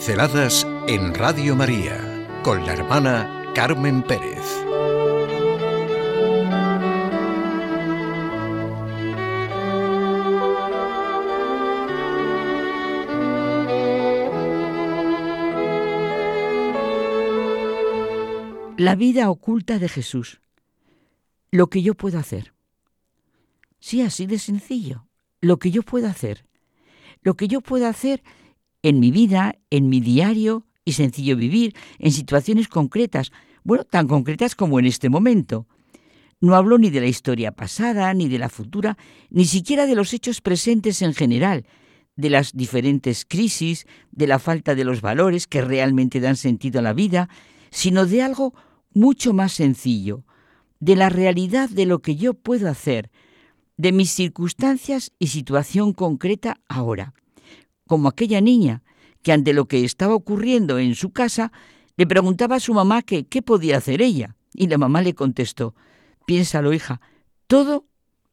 Pinceladas en Radio María con la hermana Carmen Pérez. La vida oculta de Jesús. Lo que yo puedo hacer. Sí, así de sencillo. Lo que yo puedo hacer. Lo que yo puedo hacer en mi vida, en mi diario y sencillo vivir, en situaciones concretas, bueno, tan concretas como en este momento. No hablo ni de la historia pasada, ni de la futura, ni siquiera de los hechos presentes en general, de las diferentes crisis, de la falta de los valores que realmente dan sentido a la vida, sino de algo mucho más sencillo, de la realidad de lo que yo puedo hacer, de mis circunstancias y situación concreta ahora como aquella niña que ante lo que estaba ocurriendo en su casa le preguntaba a su mamá que qué podía hacer ella. Y la mamá le contestó, piénsalo hija, todo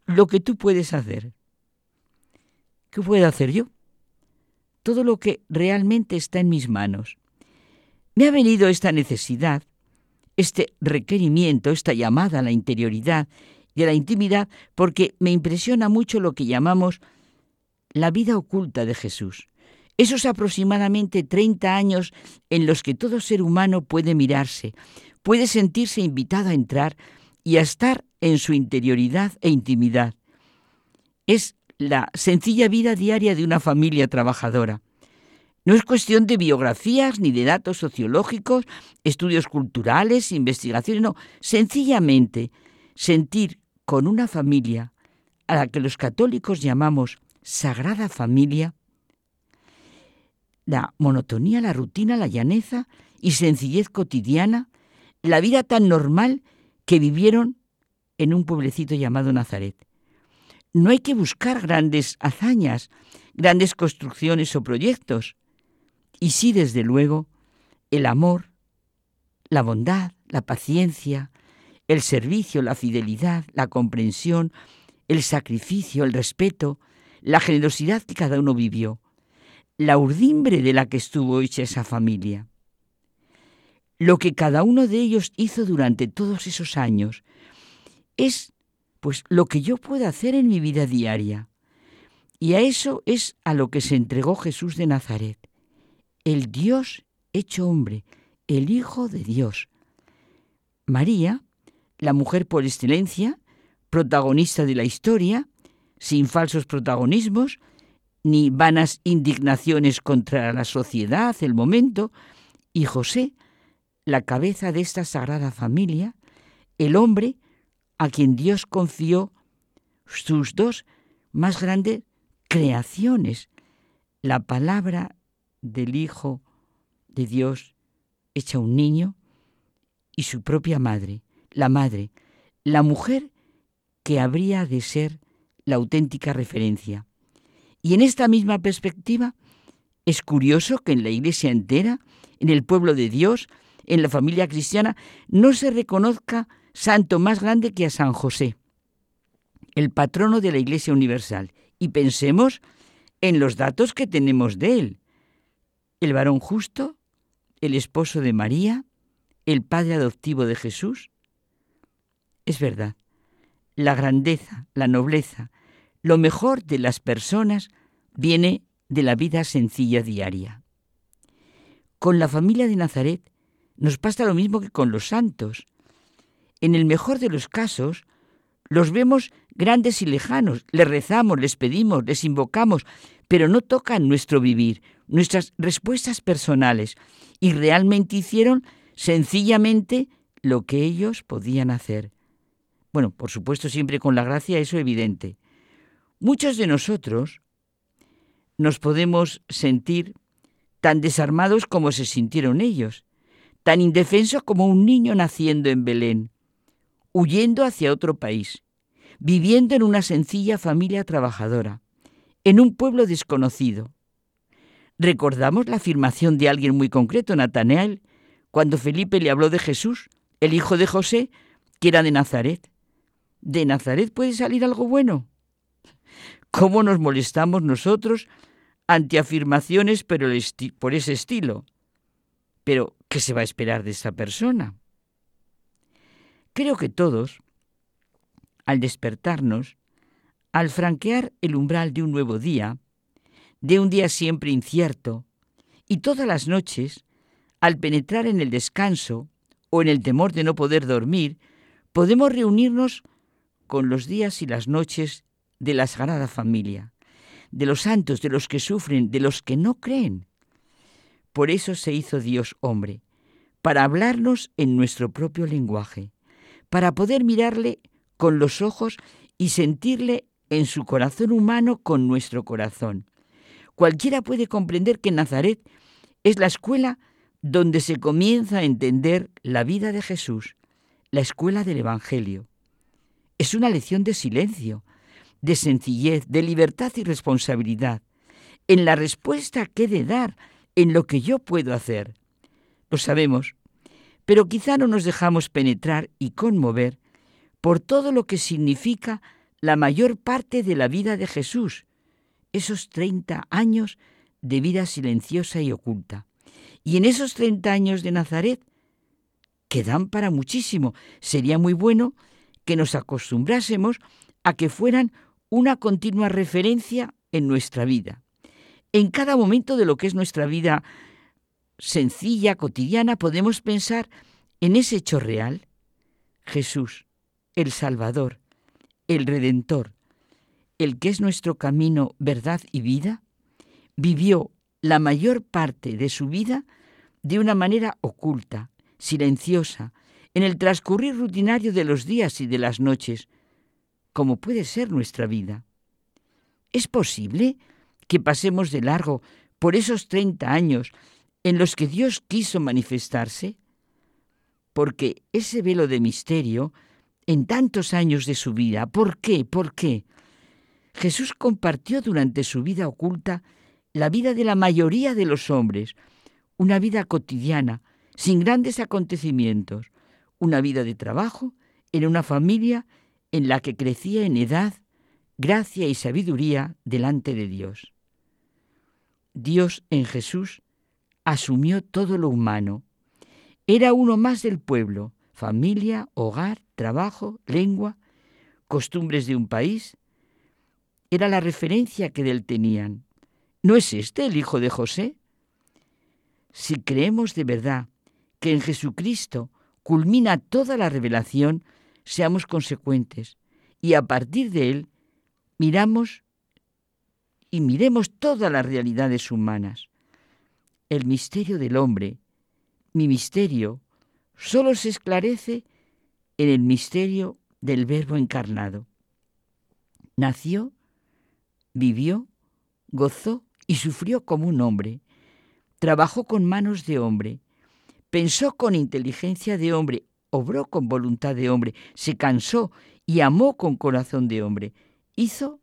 lo que tú puedes hacer. ¿Qué puedo hacer yo? Todo lo que realmente está en mis manos. Me ha venido esta necesidad, este requerimiento, esta llamada a la interioridad y a la intimidad, porque me impresiona mucho lo que llamamos la vida oculta de Jesús. Esos aproximadamente 30 años en los que todo ser humano puede mirarse, puede sentirse invitado a entrar y a estar en su interioridad e intimidad. Es la sencilla vida diaria de una familia trabajadora. No es cuestión de biografías ni de datos sociológicos, estudios culturales, investigaciones, no, sencillamente sentir con una familia a la que los católicos llamamos sagrada familia, la monotonía, la rutina, la llaneza y sencillez cotidiana, la vida tan normal que vivieron en un pueblecito llamado Nazaret. No hay que buscar grandes hazañas, grandes construcciones o proyectos, y sí, desde luego, el amor, la bondad, la paciencia, el servicio, la fidelidad, la comprensión, el sacrificio, el respeto, la generosidad que cada uno vivió, la urdimbre de la que estuvo hecha esa familia. Lo que cada uno de ellos hizo durante todos esos años es pues lo que yo puedo hacer en mi vida diaria. Y a eso es a lo que se entregó Jesús de Nazaret, el Dios hecho hombre, el Hijo de Dios. María, la mujer por excelencia, protagonista de la historia, sin falsos protagonismos, ni vanas indignaciones contra la sociedad, el momento, y José, la cabeza de esta sagrada familia, el hombre a quien Dios confió sus dos más grandes creaciones, la palabra del Hijo de Dios hecha un niño y su propia madre, la madre, la mujer que habría de ser la auténtica referencia. Y en esta misma perspectiva, es curioso que en la iglesia entera, en el pueblo de Dios, en la familia cristiana, no se reconozca santo más grande que a San José, el patrono de la Iglesia Universal. Y pensemos en los datos que tenemos de él. El varón justo, el esposo de María, el padre adoptivo de Jesús. Es verdad, la grandeza, la nobleza, lo mejor de las personas viene de la vida sencilla diaria. Con la familia de Nazaret nos pasa lo mismo que con los santos. En el mejor de los casos, los vemos grandes y lejanos, les rezamos, les pedimos, les invocamos, pero no tocan nuestro vivir, nuestras respuestas personales, y realmente hicieron sencillamente lo que ellos podían hacer. Bueno, por supuesto siempre con la gracia, eso evidente. Muchos de nosotros nos podemos sentir tan desarmados como se sintieron ellos, tan indefensos como un niño naciendo en Belén, huyendo hacia otro país, viviendo en una sencilla familia trabajadora, en un pueblo desconocido. Recordamos la afirmación de alguien muy concreto, Natanael, cuando Felipe le habló de Jesús, el hijo de José, que era de Nazaret. ¿De Nazaret puede salir algo bueno? ¿Cómo nos molestamos nosotros ante afirmaciones por ese estilo. Pero, ¿qué se va a esperar de esa persona? Creo que todos, al despertarnos, al franquear el umbral de un nuevo día, de un día siempre incierto, y todas las noches, al penetrar en el descanso o en el temor de no poder dormir, podemos reunirnos con los días y las noches de la Sagrada Familia, de los santos, de los que sufren, de los que no creen. Por eso se hizo Dios hombre, para hablarnos en nuestro propio lenguaje, para poder mirarle con los ojos y sentirle en su corazón humano con nuestro corazón. Cualquiera puede comprender que Nazaret es la escuela donde se comienza a entender la vida de Jesús, la escuela del Evangelio. Es una lección de silencio, de sencillez, de libertad y responsabilidad, en la respuesta que he de dar, en lo que yo puedo hacer. Lo sabemos, pero quizá no nos dejamos penetrar y conmover por todo lo que significa la mayor parte de la vida de Jesús, esos 30 años de vida silenciosa y oculta. Y en esos 30 años de Nazaret, que dan para muchísimo, sería muy bueno que nos acostumbrásemos a que fueran una continua referencia en nuestra vida. En cada momento de lo que es nuestra vida sencilla, cotidiana, podemos pensar en ese hecho real. Jesús, el Salvador, el Redentor, el que es nuestro camino, verdad y vida, vivió la mayor parte de su vida de una manera oculta, silenciosa, en el transcurrir rutinario de los días y de las noches, como puede ser nuestra vida. ¿Es posible que pasemos de largo por esos 30 años en los que Dios quiso manifestarse? Porque ese velo de misterio, en tantos años de su vida, ¿por qué? ¿Por qué? Jesús compartió durante su vida oculta la vida de la mayoría de los hombres, una vida cotidiana, sin grandes acontecimientos, una vida de trabajo en una familia en la que crecía en edad, gracia y sabiduría delante de Dios. Dios en Jesús asumió todo lo humano. Era uno más del pueblo, familia, hogar, trabajo, lengua, costumbres de un país. Era la referencia que de él tenían. ¿No es este el hijo de José? Si creemos de verdad que en Jesucristo culmina toda la revelación, seamos consecuentes y a partir de él miramos y miremos todas las realidades humanas. El misterio del hombre, mi misterio, solo se esclarece en el misterio del Verbo encarnado. Nació, vivió, gozó y sufrió como un hombre. Trabajó con manos de hombre, pensó con inteligencia de hombre, obró con voluntad de hombre, se cansó y amó con corazón de hombre. Hizo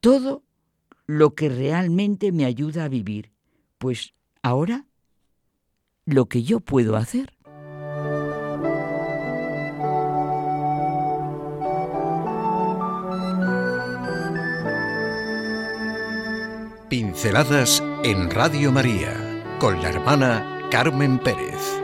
todo lo que realmente me ayuda a vivir. Pues ahora, lo que yo puedo hacer. Pinceladas en Radio María con la hermana Carmen Pérez.